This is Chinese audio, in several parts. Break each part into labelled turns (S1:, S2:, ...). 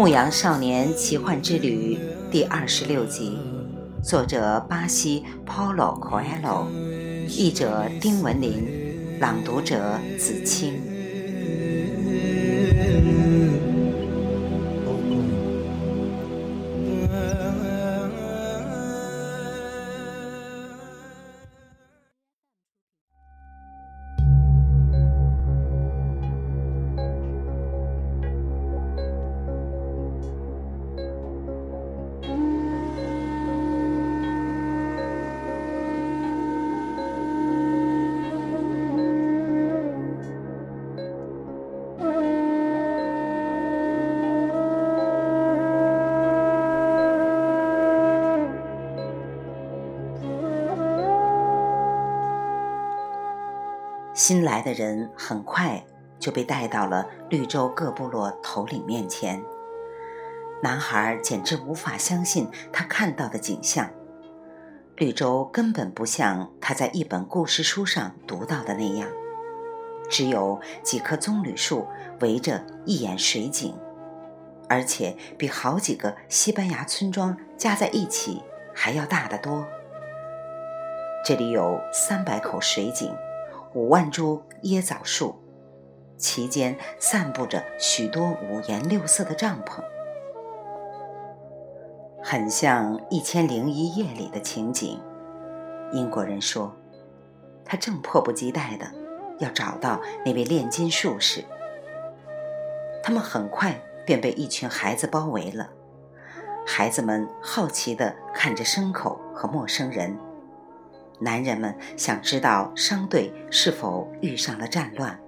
S1: 牧羊少年奇幻之旅》第二十六集，作者巴西 Paulo Coelho，译者丁文林，朗读者子清。新来的人很快就被带到了绿洲各部落头领面前。男孩简直无法相信他看到的景象。绿洲根本不像他在一本故事书上读到的那样，只有几棵棕榈树围着一眼水井，而且比好几个西班牙村庄加在一起还要大得多。这里有三百口水井。五万株椰枣树，其间散布着许多五颜六色的帐篷，很像《一千零一夜》里的情景。英国人说，他正迫不及待的要找到那位炼金术士。他们很快便被一群孩子包围了，孩子们好奇地看着牲口和陌生人。男人们想知道商队是否遇上了战乱，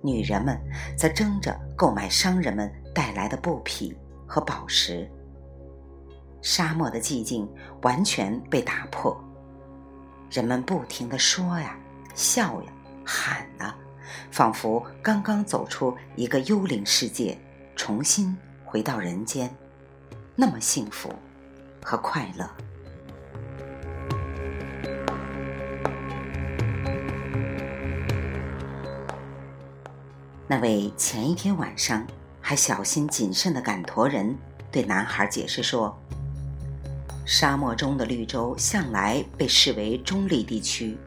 S1: 女人们则争着购买商人们带来的布匹和宝石。沙漠的寂静完全被打破，人们不停地说呀、笑呀、喊啊，仿佛刚刚走出一个幽灵世界，重新回到人间，那么幸福和快乐。那位前一天晚上还小心谨慎的赶驼人对男孩解释说：“沙漠中的绿洲向来被视为中立地区，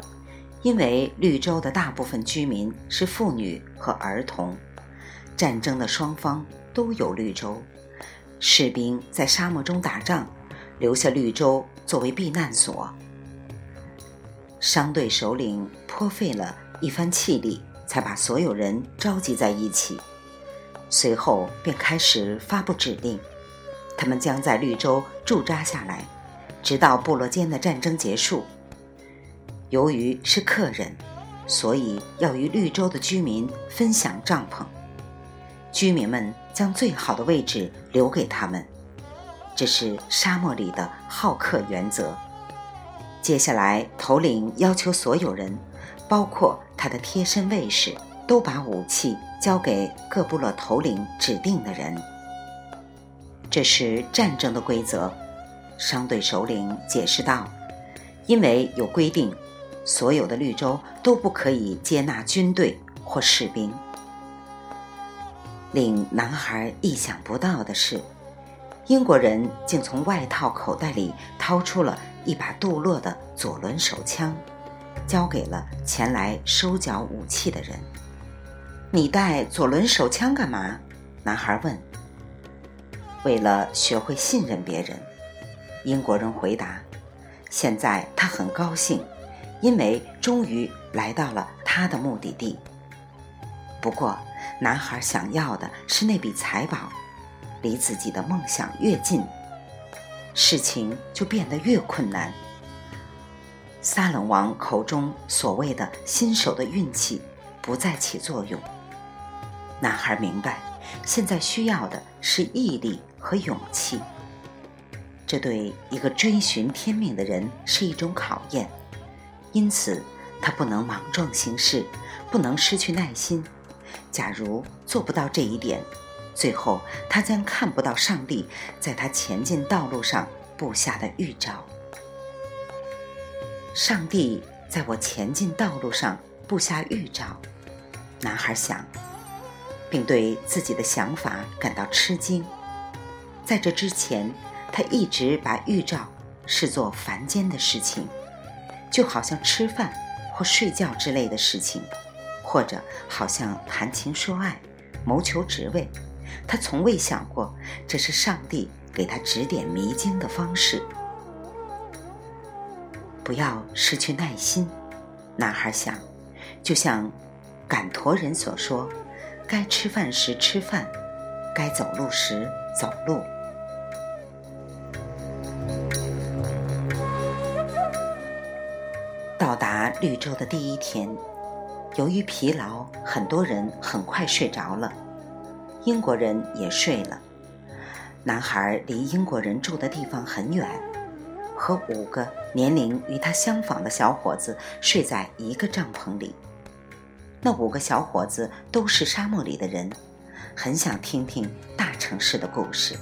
S1: 因为绿洲的大部分居民是妇女和儿童。战争的双方都有绿洲，士兵在沙漠中打仗，留下绿洲作为避难所。商队首领颇费了一番气力。”才把所有人召集在一起，随后便开始发布指令：他们将在绿洲驻扎下来，直到部落间的战争结束。由于是客人，所以要与绿洲的居民分享帐篷。居民们将最好的位置留给他们，这是沙漠里的好客原则。接下来，头领要求所有人。包括他的贴身卫士，都把武器交给各部落头领指定的人。这是战争的规则，商队首领解释道：“因为有规定，所有的绿洲都不可以接纳军队或士兵。”令男孩意想不到的是，英国人竟从外套口袋里掏出了一把杜洛的左轮手枪。交给了前来收缴武器的人。你带左轮手枪干嘛？男孩问。为了学会信任别人，英国人回答。现在他很高兴，因为终于来到了他的目的地。不过，男孩想要的是那笔财宝，离自己的梦想越近，事情就变得越困难。撒冷王口中所谓的新手的运气不再起作用。男孩明白，现在需要的是毅力和勇气。这对一个追寻天命的人是一种考验，因此他不能莽撞行事，不能失去耐心。假如做不到这一点，最后他将看不到上帝在他前进道路上布下的预兆。上帝在我前进道路上布下预兆，男孩想，并对自己的想法感到吃惊。在这之前，他一直把预兆视作凡间的事情，就好像吃饭或睡觉之类的事情，或者好像谈情说爱、谋求职位。他从未想过这是上帝给他指点迷津的方式。不要失去耐心，男孩想，就像赶驼人所说：“该吃饭时吃饭，该走路时走路。”到达绿洲的第一天，由于疲劳，很多人很快睡着了。英国人也睡了。男孩离英国人住的地方很远，和五个年龄与他相仿的小伙子睡在一个帐篷里。那五个小伙子都是沙漠里的人，很想听听大城市的故事。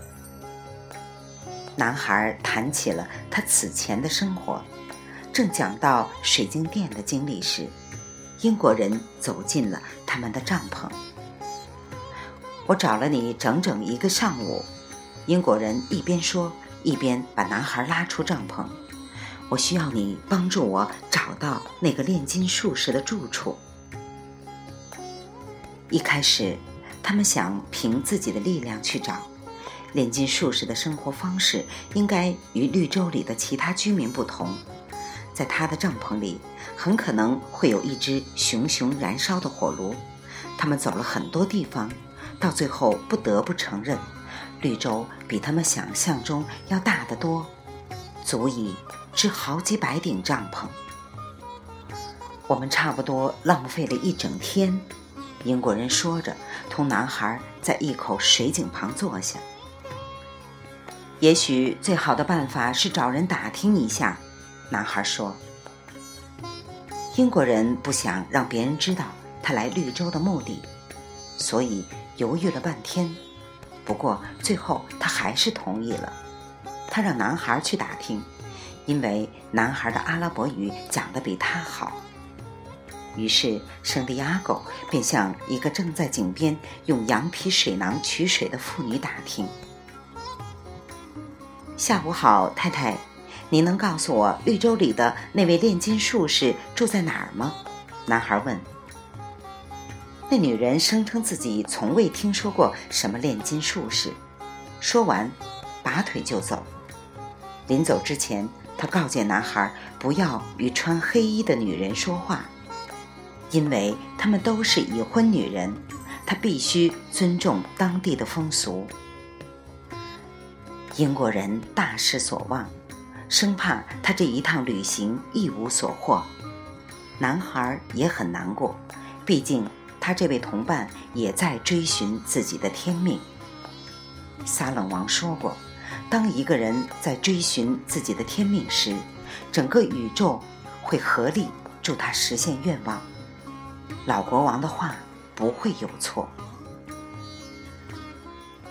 S1: 男孩谈起了他此前的生活。正讲到水晶店的经历时，英国人走进了他们的帐篷。我找了你整整一个上午，英国人一边说，一边把男孩拉出帐篷。我需要你帮助我找到那个炼金术士的住处。一开始，他们想凭自己的力量去找炼金术士的生活方式，应该与绿洲里的其他居民不同。在他的帐篷里，很可能会有一只熊熊燃烧的火炉。他们走了很多地方，到最后不得不承认，绿洲比他们想象中要大得多，足以支好几百顶帐篷。我们差不多浪费了一整天。英国人说着，同男孩在一口水井旁坐下。也许最好的办法是找人打听一下。男孩说：“英国人不想让别人知道他来绿洲的目的，所以犹豫了半天。不过最后他还是同意了。他让男孩去打听，因为男孩的阿拉伯语讲得比他好。于是圣地亚哥便向一个正在井边用羊皮水囊取水的妇女打听：‘下午好，太太。’”您能告诉我绿洲里的那位炼金术士住在哪儿吗？男孩问。那女人声称自己从未听说过什么炼金术士。说完，拔腿就走。临走之前，他告诫男孩不要与穿黑衣的女人说话，因为她们都是已婚女人，他必须尊重当地的风俗。英国人大失所望。生怕他这一趟旅行一无所获，男孩也很难过，毕竟他这位同伴也在追寻自己的天命。撒冷王说过，当一个人在追寻自己的天命时，整个宇宙会合力助他实现愿望。老国王的话不会有错。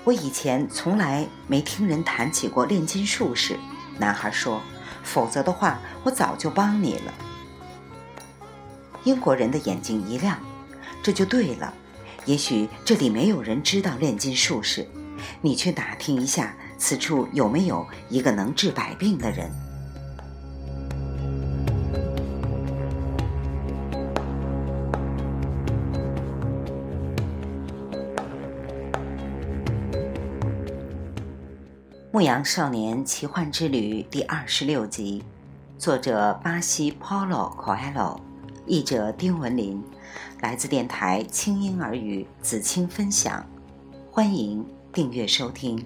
S1: 我以前从来没听人谈起过炼金术士。男孩说：“否则的话，我早就帮你了。”英国人的眼睛一亮：“这就对了。也许这里没有人知道炼金术士，你去打听一下，此处有没有一个能治百病的人。”《牧羊少年奇幻之旅》第二十六集，作者巴西 Paulo Coelho，译者丁文林，来自电台轻音耳语子清分享，欢迎订阅收听。